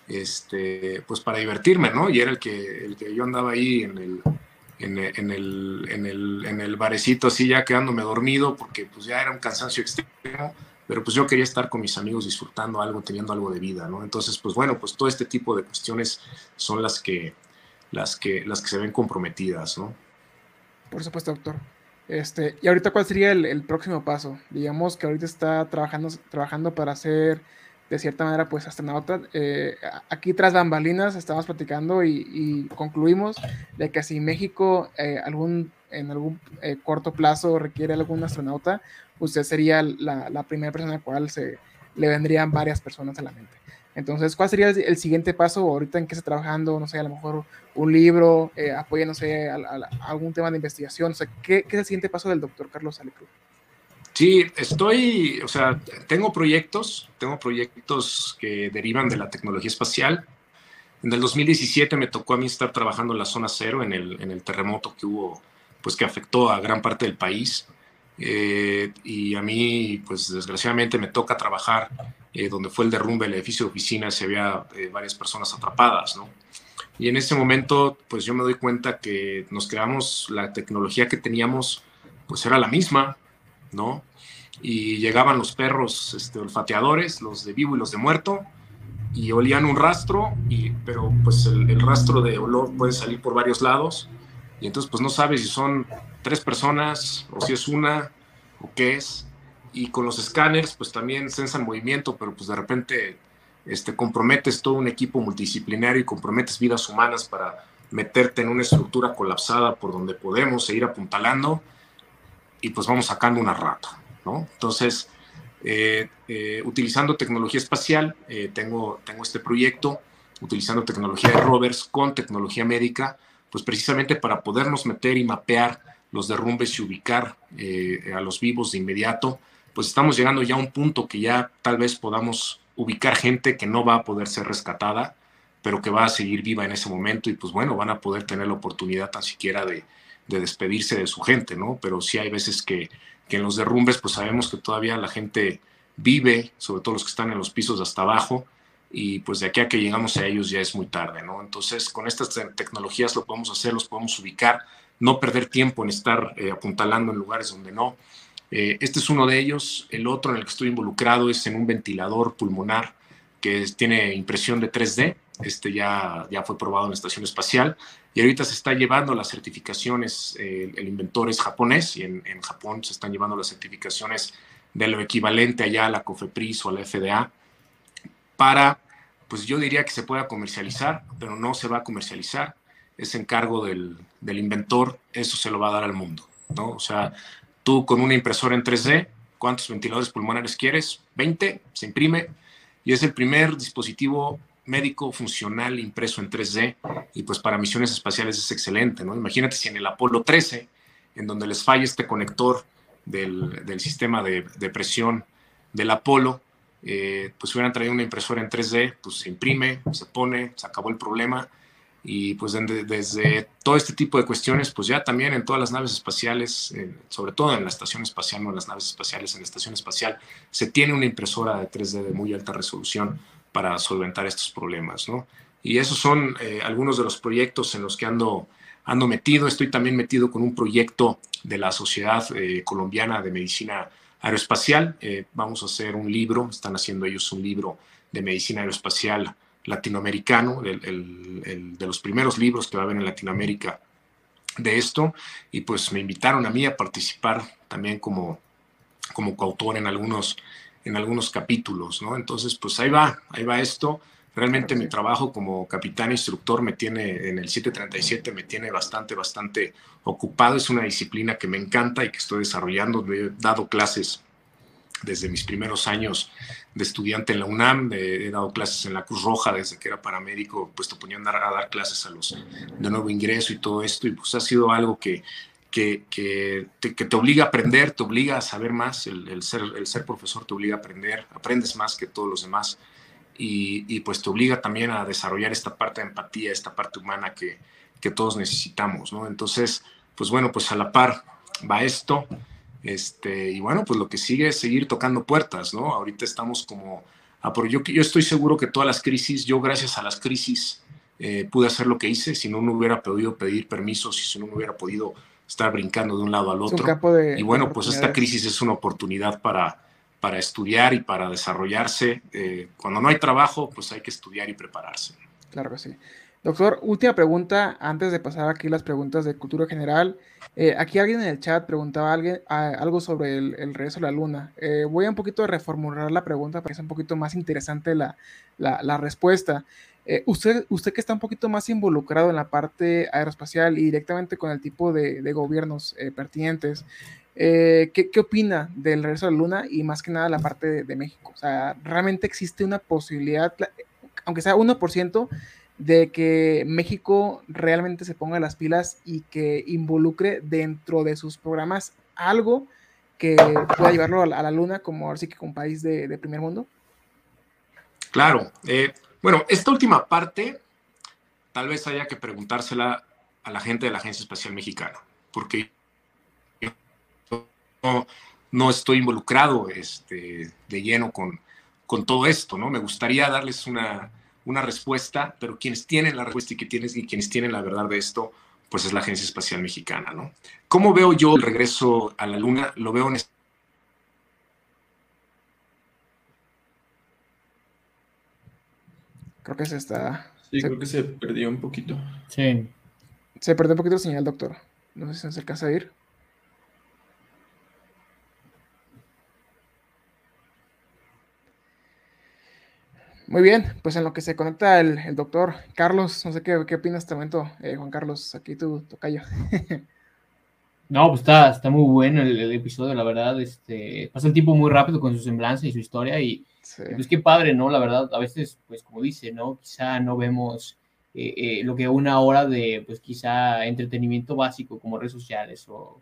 este, pues para divertirme, ¿no? Y era el que, el que yo andaba ahí en el, en, en, el, en, el, en el barecito así ya quedándome dormido porque pues ya era un cansancio extremo, pero pues yo quería estar con mis amigos disfrutando algo, teniendo algo de vida, ¿no? Entonces, pues bueno, pues todo este tipo de cuestiones son las que, las que, las que se ven comprometidas, ¿no? Por supuesto, doctor. Este, y ahorita, ¿cuál sería el, el próximo paso? Digamos que ahorita está trabajando, trabajando para hacer de cierta manera, pues astronauta. Eh, aquí tras bambalinas estamos platicando y, concluimos de que si México eh, algún, en algún eh, corto plazo requiere algún astronauta, usted sería la, primera persona a la cual se le vendrían varias personas a la mente. Entonces, ¿cuál sería el, siguiente paso ahorita en que está trabajando? No sé, a lo mejor un libro, apoya, no sé, a, algún tema de investigación. O sea, ¿qué, ¿qué, es el siguiente paso del doctor Carlos Alecruz? Sí, estoy, o sea, tengo proyectos, tengo proyectos que derivan de la tecnología espacial. En el 2017 me tocó a mí estar trabajando en la zona cero, en el, en el terremoto que hubo, pues que afectó a gran parte del país. Eh, y a mí, pues desgraciadamente me toca trabajar eh, donde fue el derrumbe del edificio de oficinas y había eh, varias personas atrapadas, ¿no? Y en ese momento, pues yo me doy cuenta que nos quedamos, la tecnología que teníamos, pues era la misma, ¿no? y llegaban los perros este, olfateadores, los de vivo y los de muerto, y olían un rastro, y, pero pues el, rastro de olor puede salir por varios lados, y entonces pues no sabes si son tres personas o si es una o qué es, y con los escáneres pues también sensan movimiento, pero pues de repente este, comprometes todo un equipo multidisciplinario y comprometes vidas humanas para meterte en una estructura colapsada por donde podemos seguir apuntalando y pues vamos sacando una rata, ¿no? Entonces, eh, eh, utilizando tecnología espacial, eh, tengo, tengo este proyecto, utilizando tecnología de rovers con tecnología médica, pues precisamente para podernos meter y mapear los derrumbes y ubicar a los vivos de inmediato, pues estamos llegando ya a un punto que ya tal vez podamos ubicar gente que no va a poder ser rescatada, pero que va a seguir viva en ese momento y pues bueno, van a poder tener la oportunidad tan siquiera de, de despedirse de su gente, ¿no? Pero sí hay veces que, que, en los derrumbes pues sabemos que todavía la gente vive, sobre todo los que están en los pisos de hasta abajo, y pues de aquí a que llegamos a ellos ya es muy tarde, ¿no? Entonces con estas tecnologías lo podemos hacer, los podemos ubicar, no perder tiempo en estar eh, apuntalando en lugares donde no. Eh, este es uno de ellos, el otro en el que estoy involucrado es en un ventilador pulmonar que tiene impresión de 3D, este ya, ya fue probado en la estación espacial y ahorita se está llevando las certificaciones, eh, el inventor es japonés y en, en, Japón se están llevando las certificaciones de lo equivalente allá a la COFEPRIS o a la FDA para, pues yo diría que se pueda comercializar, pero no se va a comercializar, es encargo del, del inventor, eso se lo va a dar al mundo, ¿no? O sea, tú con una impresora en 3D, ¿cuántos ventiladores pulmonares quieres? 20, se imprime y es el primer dispositivo médico funcional impreso en 3D y pues para misiones espaciales es excelente, ¿no? Imagínate si en el Apolo 13, en donde les falla este conector del, del sistema de, de, presión del Apolo, eh, pues hubieran traído una impresora en 3D, pues se imprime, se pone, se acabó el problema y pues desde, desde todo este tipo de cuestiones, pues ya también en todas las naves espaciales, sobre todo en la estación espacial, no en las naves espaciales, en la estación espacial, se tiene una impresora de 3D de muy alta resolución para solventar estos problemas, ¿no? Y esos son eh, algunos de los proyectos en los que ando, ando metido. Estoy también metido con un proyecto de la Sociedad eh, Colombiana de Medicina Aeroespacial. Eh, vamos a hacer un libro, están haciendo ellos un libro de medicina aeroespacial latinoamericano, el, de los primeros libros que va a haber en Latinoamérica de esto. Y pues me invitaron a mí a participar también como, como coautor en algunos en algunos capítulos, ¿no? Entonces, pues ahí va, ahí va esto. Realmente mi trabajo como capitán instructor me tiene en el 737, me tiene bastante, bastante ocupado. Es una disciplina que me encanta y que estoy desarrollando. He dado clases desde mis primeros años de estudiante en la UNAM, he dado clases en la Cruz Roja desde que era paramédico, pues te ponían a dar clases a los de nuevo ingreso y todo esto, y pues ha sido algo que, que, que, te, que, te, obliga a aprender, te obliga a saber más, el, el, ser, el ser profesor te obliga a aprender, aprendes más que todos los demás y, y, pues te obliga también a desarrollar esta parte de empatía, esta parte humana que, que todos necesitamos, ¿no? Entonces, pues bueno, pues a la par va esto, este, y bueno, pues lo que sigue es seguir tocando puertas, ¿no? Ahorita estamos como, a por, yo, yo estoy seguro que todas las crisis, yo gracias a las crisis eh, pude hacer lo que hice, si no, no hubiera podido pedir permisos, si no, no hubiera podido estar brincando de un lado al otro. De, y bueno, pues esta crisis es una oportunidad para, para estudiar y para desarrollarse. Eh, cuando no hay trabajo, pues hay que estudiar y prepararse. Claro que sí. Doctor, última pregunta antes de pasar aquí las preguntas de cultura general. Eh, aquí alguien en el chat preguntaba alguien, a, algo sobre el, el, regreso a la luna. Eh, voy a un poquito reformular la pregunta para que sea un poquito más interesante la, la, la respuesta. Eh, usted, usted que está un poquito más involucrado en la parte aeroespacial y directamente con el tipo de, gobiernos eh, pertinentes, eh, ¿qué, ¿qué, opina del regreso a la Luna y más que nada la parte de, México? O sea, ¿realmente existe una posibilidad, aunque sea 1%, de que México realmente se ponga las pilas y que involucre dentro de sus programas algo que pueda llevarlo a la, Luna como ahora sí que como país de, primer mundo? Claro, bueno, esta última parte tal vez haya que preguntársela a la gente de la Agencia Espacial Mexicana, porque no, no estoy involucrado este, de lleno con, todo esto, ¿no? Me gustaría darles una, respuesta, pero quienes tienen la respuesta y, que tienes, y quienes tienen la verdad de esto, pues es la Agencia Espacial Mexicana, ¿no? ¿Cómo veo yo el regreso a la Luna? Lo veo en Creo que se está. Sí, se, creo que se perdió un poquito. Sí. Se perdió un poquito la señal, doctor. No sé si se alcanza a ir. Muy bien, pues en lo que se conecta el, el doctor Carlos, no sé qué, qué opinas este momento, eh, Juan Carlos, aquí tu tocayo. [laughs] no, pues está, está muy bueno el, el, episodio, la verdad, este, pasa el tiempo muy rápido con su semblanza y su historia y, sí. pues qué padre, ¿no? La verdad, a veces, pues como dice, ¿no? Quizá no vemos eh, eh, lo que una hora de, pues quizá entretenimiento básico como redes sociales o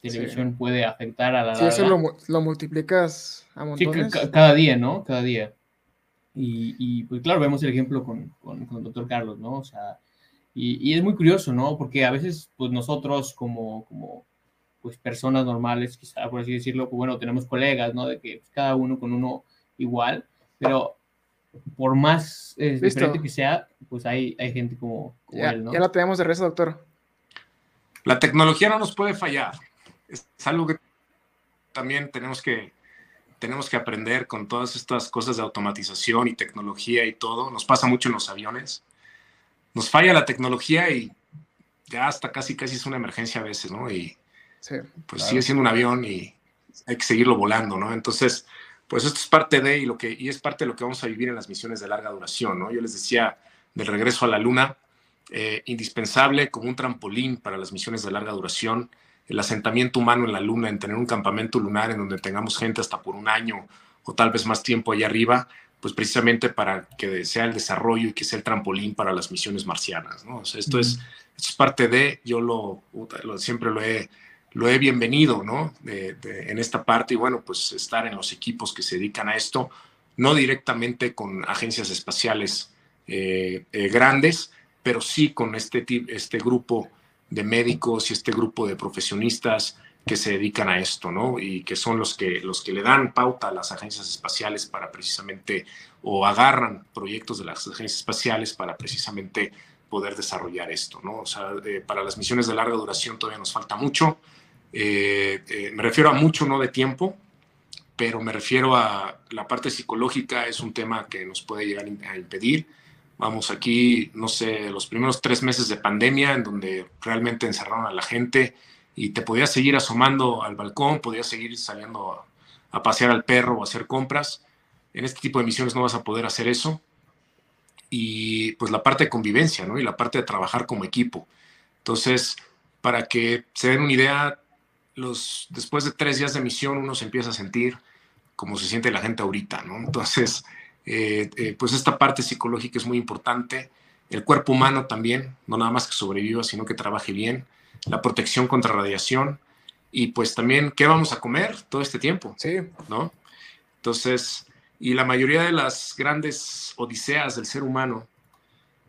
televisión sí. puede afectar a la Sí, eso lo, lo, multiplicas a montones. Sí, cada día, ¿no? Cada día. Y, y, pues claro, vemos el ejemplo con, con, con el doctor Carlos, ¿no? O sea, y, y, es muy curioso, ¿no? Porque a veces, pues nosotros como, como pues personas normales, quizá por así decirlo, pues bueno, tenemos colegas, ¿no? De que pues, cada uno con uno igual, pero por más eh, diferente que sea, pues hay, hay gente como, como ya, él, ¿no? Ya lo tenemos de rezo, doctor. La tecnología no nos puede fallar. Es algo que también tenemos que, tenemos que aprender con todas estas cosas de automatización y tecnología y todo. Nos pasa mucho en los aviones. Nos falla la tecnología y ya hasta casi casi es una emergencia a veces, ¿no? Y sí, pues claro. sigue siendo un avión y hay que seguirlo volando, ¿no? Entonces, pues esto es parte de y lo que y es parte de lo que vamos a vivir en las misiones de larga duración, ¿no? Yo les decía del regreso a la luna, eh, indispensable como un trampolín para las misiones de larga duración el asentamiento humano en la Luna, en tener un campamento lunar en donde tengamos gente hasta por un año o tal vez más tiempo allá arriba, pues precisamente para que sea el desarrollo y que sea el trampolín para las misiones marcianas. ¿no? O sea, esto, mm. es, esto es parte de, yo lo, lo siempre lo he, lo he bienvenido ¿no? En esta parte y bueno, pues estar en los equipos que se dedican a esto, no directamente con agencias espaciales eh, eh, grandes, pero sí con este, este grupo de médicos y este grupo de profesionistas que se dedican a esto, ¿no? Y que son los que, los que le dan pauta a las agencias espaciales para precisamente, o agarran proyectos de las agencias espaciales para precisamente poder desarrollar esto, ¿no? O sea, eh, para las misiones de larga duración todavía nos falta mucho. Eh, eh, me refiero a mucho, no de tiempo, pero me refiero a la parte psicológica, es un tema que nos puede llegar a impedir Vamos, aquí, no sé, los primeros tres meses de pandemia, en donde realmente encerraron a la gente y te podías seguir asomando al balcón, podías seguir saliendo a, a pasear al perro o a hacer compras. En este tipo de misiones no vas a poder hacer eso. Y pues la parte de convivencia, ¿no? Y la parte de trabajar como equipo. Entonces, para que se den una idea, los, después de tres días de misión uno se empieza a sentir como se siente la gente ahorita, ¿no? Entonces, eh, eh, pues esta parte psicológica es muy importante. El cuerpo humano también, no nada más que sobreviva, sino que trabaje bien. La protección contra radiación. Y pues también, ¿qué vamos a comer todo este tiempo? Sí. ¿No? Entonces, y la mayoría de las grandes odiseas del ser humano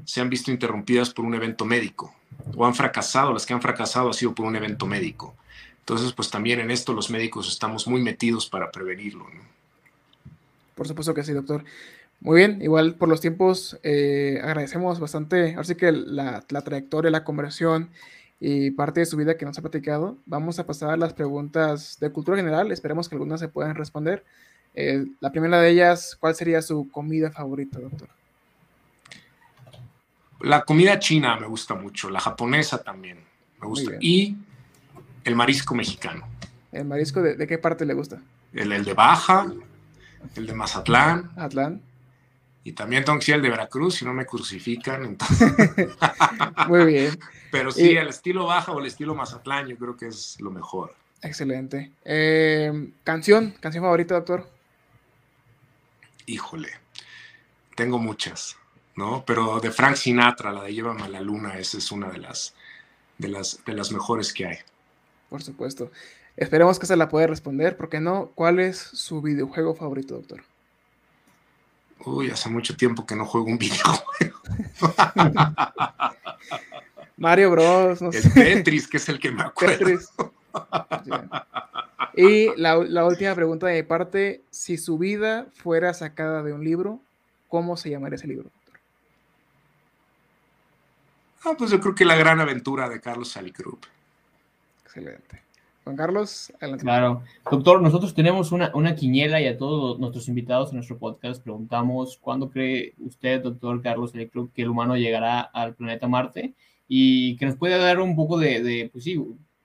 se han visto interrumpidas por un evento médico o han fracasado, las que han fracasado ha sido por un evento médico. Entonces, pues también en esto los médicos estamos muy metidos para prevenirlo. Por supuesto que sí, doctor. Muy bien, igual por los tiempos eh, agradecemos bastante, así que la, la, trayectoria, la conversión y parte de su vida que nos ha platicado. Vamos a pasar a las preguntas de cultura general, esperemos que algunas se puedan responder. Eh, la primera de ellas, ¿cuál sería su comida favorita, doctor? La comida china me gusta mucho, la japonesa también me gusta, y el marisco mexicano. ¿El marisco de, de qué parte le gusta? El, el de Baja, el de Mazatlán. Atlán. Y también tengo que decir el de Veracruz, si no me crucifican. Entonces... [laughs] Muy bien. [laughs] Pero sí, y... el estilo Baja o el estilo Mazatlán, yo creo que es lo mejor. Excelente. Eh, ¿Canción? ¿Canción favorita, doctor? Híjole, tengo muchas, ¿no? Pero de Frank Sinatra, la de Llévame a la Luna, esa es una de las, de las, de las mejores que hay. Por supuesto. Esperemos que se la pueda responder, porque no, ¿cuál es su videojuego favorito, doctor? Uy, hace mucho tiempo que no juego un [laughs] videojuego. Mario Bros. No el sé. Tetris, que es el que me acuerdo. Tetris. Y la, la, última pregunta de mi parte, si su vida fuera sacada de un libro, ¿cómo se llamaría ese libro, doctor? Ah, pues yo creo que La Gran Aventura de Carlos Salicrup. Excelente. Juan Carlos, adelante. Claro. Doctor, nosotros tenemos una, una quiniela y a todos nuestros invitados en nuestro podcast preguntamos cuándo cree usted, doctor Carlos Electro, que el humano llegará al planeta Marte y que nos pueda dar un poco de, de pues sí,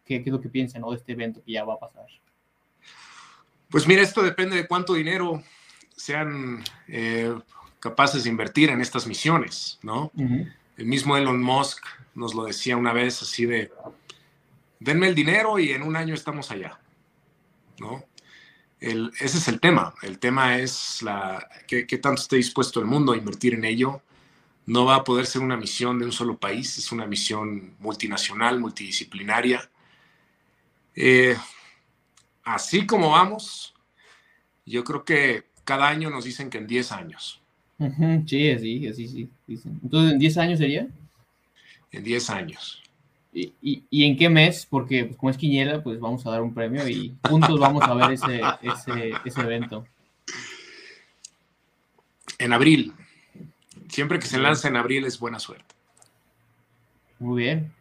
qué, qué es lo que piensa ¿no? de este evento que ya va a pasar. Pues mira, esto depende de cuánto dinero sean eh, capaces de invertir en estas misiones, ¿no? El mismo Elon Musk nos lo decía una vez así de, denme el dinero y en un año estamos allá, ¿no? El- ese es el tema. El tema es la, qué, qué tanto esté dispuesto el mundo a invertir en ello. No va a poder ser una misión de un solo país, es una misión multinacional, multidisciplinaria. Eh, así como vamos, yo creo que cada año nos dicen que en 10 años, Sí, así, así, sí. dicen. Entonces, ¿en 10 años sería? en 10 años. ¿Y, y, y en qué mes? Porque pues, como es quiniela, pues vamos a dar un premio y juntos vamos a ver ese, ese, ese evento. En abril. Siempre que se lanza en abril es buena suerte. Muy bien.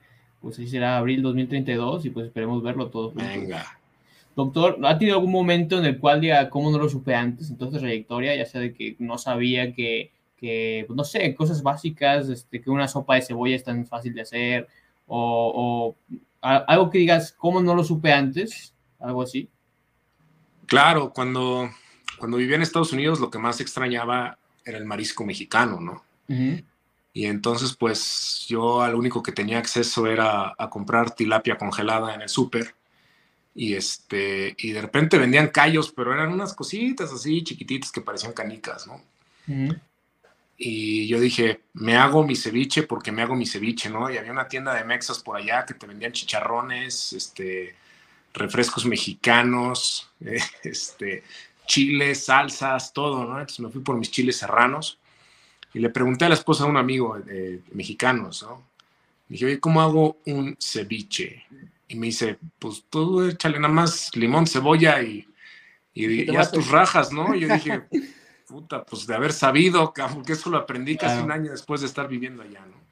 Pues así será abril 2032 y pues esperemos verlo todo. Venga. Doctor, ¿ha tenido algún momento en el cual diga cómo no lo supe antes en toda esta trayectoria? Ya sea de que no sabía que, que pues, no sé, cosas básicas, este, que una sopa de cebolla es tan fácil de hacer, o, o a- algo que digas, ¿cómo no lo supe antes? Algo así. Claro, cuando, cuando vivía en Estados Unidos lo que más extrañaba era el marisco mexicano, ¿no? Y entonces pues yo al único que tenía acceso era a comprar tilapia congelada en el súper. Y, este, y de repente vendían callos, pero eran unas cositas así chiquititas que parecían canicas, ¿no? Y yo dije, me hago mi ceviche porque me hago mi ceviche, ¿no? Y había una tienda de mexas por allá que te vendían chicharrones, este, refrescos mexicanos, [laughs] este, chiles, salsas, todo, ¿no? Entonces me fui por mis chiles serranos y le pregunté a la esposa de un amigo eh, mexicano, ¿no? Dije, oye, ¿cómo hago un ceviche? Y me dice, pues tú échale nada más limón, cebolla y, y, Y haz tus rajas, ¿no? Y yo dije, [laughs] puta, pues de haber sabido, cabrón, que eso lo aprendí casi Claro. un año después de estar viviendo allá, ¿no?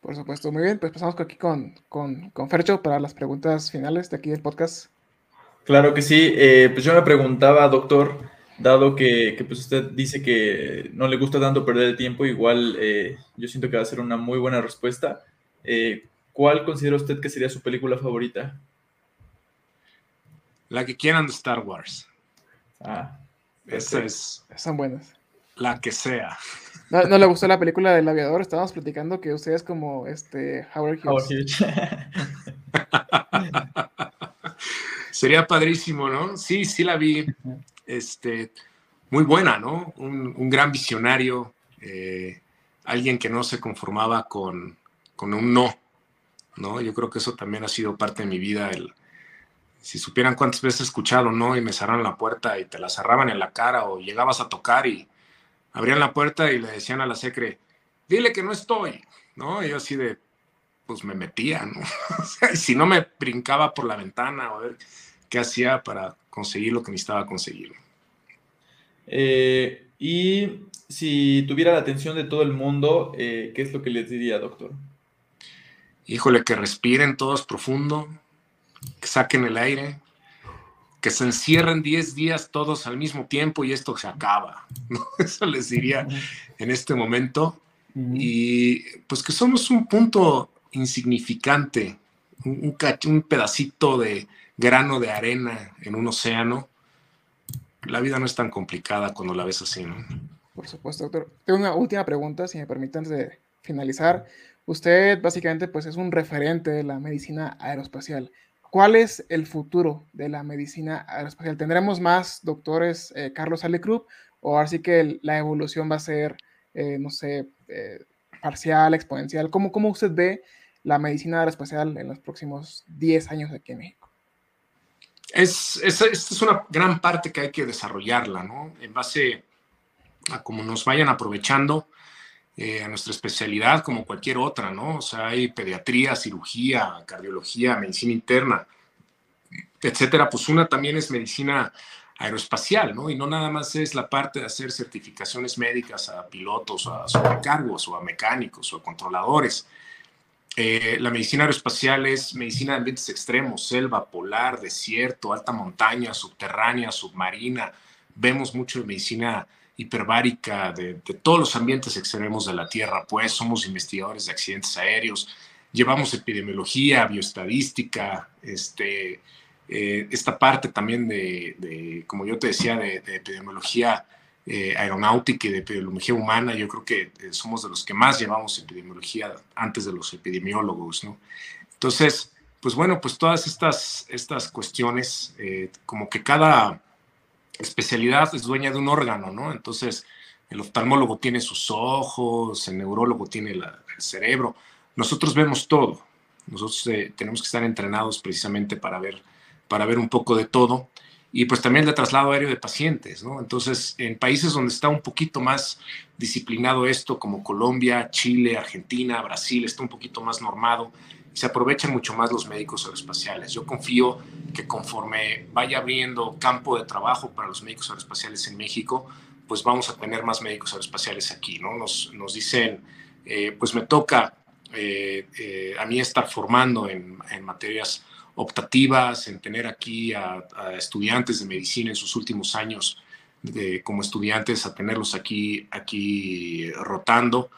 Por supuesto, muy bien. Pues pasamos aquí con, con, con Fercho para las preguntas finales de aquí del podcast. Claro que sí. Eh, pues yo me preguntaba, doctor, dado que, que, pues usted dice que no le gusta tanto perder el tiempo, igual eh, yo siento que va a ser una muy buena respuesta. Eh, ¿Cuál considera usted que sería su película favorita? La que quieran de Star Wars. Ah, Esa es Son buenas. la que sea. ¿No, no le gustó la película del aviador? Estábamos platicando que usted es como este Howard Hughes. Howard Hughes. [laughs] Sería padrísimo, ¿no? Sí, sí la vi. [laughs] Este, muy buena, ¿no? Un, un gran visionario, eh, alguien que no se conformaba con, con un no, ¿no? Yo creo que eso también ha sido parte de mi vida. El, si supieran cuántas veces he escuchado no y me cerraron la puerta y te la cerraban en la cara o llegabas a tocar y abrían la puerta y le decían a la secre, dile que no estoy, ¿no? Y yo así de, pues me metía, ¿no? [laughs] Si no me brincaba por la ventana o a ver qué hacía para conseguir lo que necesitaba conseguir. Eh, y si tuviera la atención de todo el mundo, eh, ¿qué es lo que les diría, doctor? Híjole, que respiren todos profundo, que saquen el aire, que se encierren 10 días todos al mismo tiempo y esto se acaba. [laughs] ¿no? Eso les diría en este momento. Y pues que somos un punto insignificante, un, un cach- un pedacito de grano de arena en un océano. La vida no es tan complicada cuando la ves así, ¿no? Por supuesto, doctor. Tengo una última pregunta, si me permite, antes de finalizar. Usted básicamente pues, es un referente de la medicina aeroespacial. ¿Cuál es el futuro de la medicina aeroespacial? ¿Tendremos más doctores eh, Carlos Alecruz o así que la evolución va a ser, eh, no sé, eh, parcial, exponencial? ¿Cómo, ¿Cómo usted ve la medicina aeroespacial en los próximos 10 años aquí en México? Es, es, esta es una gran parte que hay que desarrollarla, ¿no? En base a cómo nos vayan aprovechando eh, a nuestra especialidad como cualquier otra, ¿no? O sea, hay pediatría, cirugía, cardiología, medicina interna, etcétera. Pues una también es medicina aeroespacial, ¿no? Y no nada más es la parte de hacer certificaciones médicas a pilotos, a sobrecargos, o a mecánicos, o a controladores. Eh, la medicina aeroespacial es medicina de ambientes extremos, selva, polar, desierto, alta montaña, subterránea, submarina. Vemos mucho de medicina hiperbárica de, todos los ambientes extremos de la Tierra, pues somos investigadores de accidentes aéreos, llevamos epidemiología, bioestadística, este, eh, esta parte también de, como yo te decía, de, epidemiología eh, aeronáutica y de epidemiología humana, yo creo que eh, somos de los que más llevamos epidemiología antes de los epidemiólogos, ¿no? Entonces, pues bueno, pues todas estas, estas cuestiones, eh, como que cada especialidad es dueña de un órgano, ¿no? Entonces, el oftalmólogo tiene sus ojos, el neurólogo tiene el cerebro, nosotros vemos todo, nosotros tenemos que estar entrenados precisamente para ver, para ver un poco de todo y pues también de traslado aéreo de pacientes, ¿no? Entonces, en países donde está un poquito más disciplinado esto, como Colombia, Chile, Argentina, Brasil, está un poquito más normado se aprovechan mucho más los médicos aeroespaciales. Yo confío que conforme vaya abriendo campo de trabajo para los médicos aeroespaciales en México, pues vamos a tener más médicos aeroespaciales aquí, ¿no? Nos, dicen, eh, pues me toca eh, eh, a mí estar formando en materias optativas, en tener aquí a, estudiantes de medicina en sus últimos años de, como estudiantes, a tenerlos aquí, aquí rotando,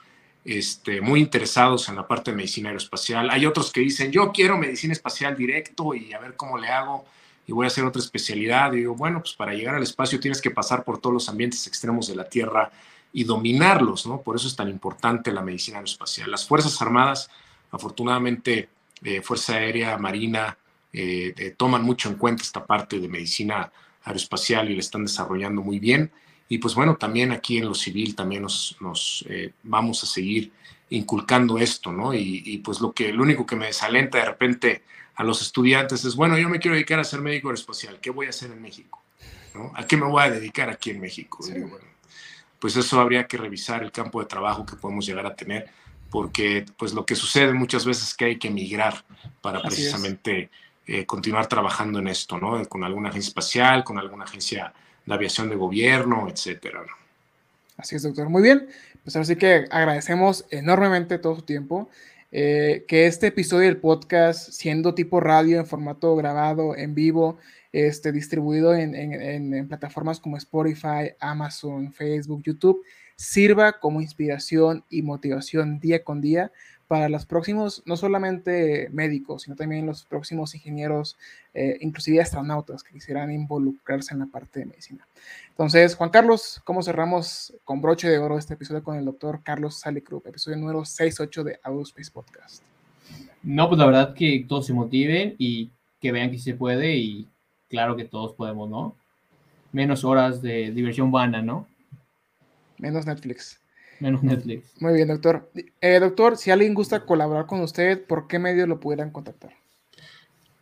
este, muy interesados en la parte de medicina aeroespacial. Hay otros que dicen, yo quiero medicina espacial directo y a ver cómo le hago y voy a hacer otra especialidad. Y digo, bueno, pues para llegar al espacio tienes que pasar por todos los ambientes extremos de la Tierra y dominarlos, ¿no? Por eso es tan importante la medicina aeroespacial. Las Fuerzas Armadas, afortunadamente, eh, Fuerza Aérea, Marina, eh, eh, toman mucho en cuenta esta parte de medicina aeroespacial y la están desarrollando muy bien. Y pues bueno, también aquí en lo civil también nos, nos eh, vamos a seguir inculcando esto, ¿no? Y, pues lo que lo único que me desalenta de repente a los estudiantes es, bueno, yo me quiero dedicar a ser médico aeroespacial, ¿qué voy a hacer en México? ¿No? ¿A qué me voy a dedicar aquí en México? pues eso habría que revisar el campo de trabajo que podemos llegar a tener, porque pues lo que sucede muchas veces es que hay que emigrar para precisamente eh, continuar trabajando en esto, ¿no? Con alguna agencia espacial, con alguna agencia de aviación de gobierno, etcétera. Así es, doctor. Muy bien. Pues ahora sí que agradecemos enormemente todo su tiempo. Eh, que este episodio del podcast, siendo tipo radio en formato grabado, en vivo, este, distribuido en, en, en, plataformas como Spotify, Amazon, Facebook, YouTube, sirva como inspiración y motivación día con día para los próximos, no solamente médicos, sino también los próximos ingenieros, eh, inclusive astronautas que quisieran involucrarse en la parte de medicina. Entonces, Juan Carlos, ¿cómo cerramos con broche de oro este episodio con el doctor Carlos Salicrup, episodio número 68 de Audospace Podcast? No, pues la verdad que todos se motiven y que vean que se puede y claro que todos podemos, ¿no? Menos horas de diversión vana, ¿no? Menos Netflix. Menos Netflix. Muy bien, doctor. Eh, doctor, si alguien gusta colaborar con usted, ¿por qué medio lo pudieran contactar?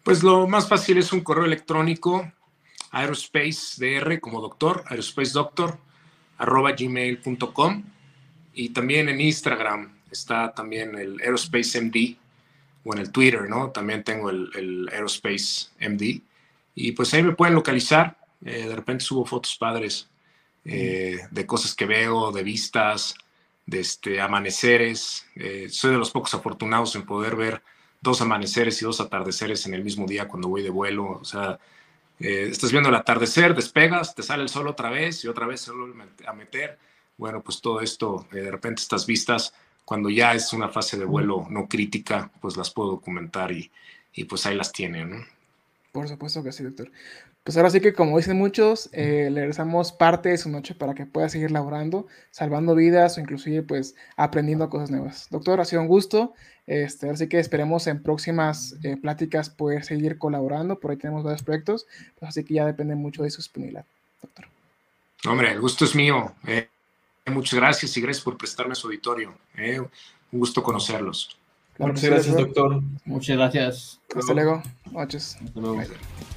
Pues lo más fácil es un correo electrónico, aerospace como doctor, aerospace arroba gmail.com y también en Instagram está también el Aerospace MD o en el Twitter, ¿no? También tengo el, el Aerospace MD y pues ahí me pueden localizar. Eh, de repente subo fotos padres eh, de cosas que veo, de vistas, de este, amaneceres. Eh, soy de los pocos afortunados en poder ver dos amaneceres y dos atardeceres en el mismo día cuando voy de vuelo. O sea, eh, estás viendo el atardecer, despegas, te sale el sol otra vez y otra vez se vuelve a meter. Bueno, pues todo esto, eh, de repente estas vistas, cuando ya es una fase de vuelo no crítica, pues las puedo documentar y, y pues ahí las tienen. ¿no? Por supuesto que sí, doctor. Pues ahora sí que, como dicen muchos, eh, le regresamos parte de su noche para que pueda seguir laborando, salvando vidas o inclusive pues aprendiendo cosas nuevas. Doctor, ha sido un gusto. Este, así que esperemos en próximas eh, pláticas poder seguir colaborando. Por ahí tenemos varios proyectos, pues así que ya depende mucho de su disponibilidad, doctor. Hombre, el gusto es mío. Eh. muchas gracias y gracias por prestarme su auditorio. un gusto conocerlos. muchas gracias, doctor. Muchas gracias. Hasta luego. Noches. Hasta luego.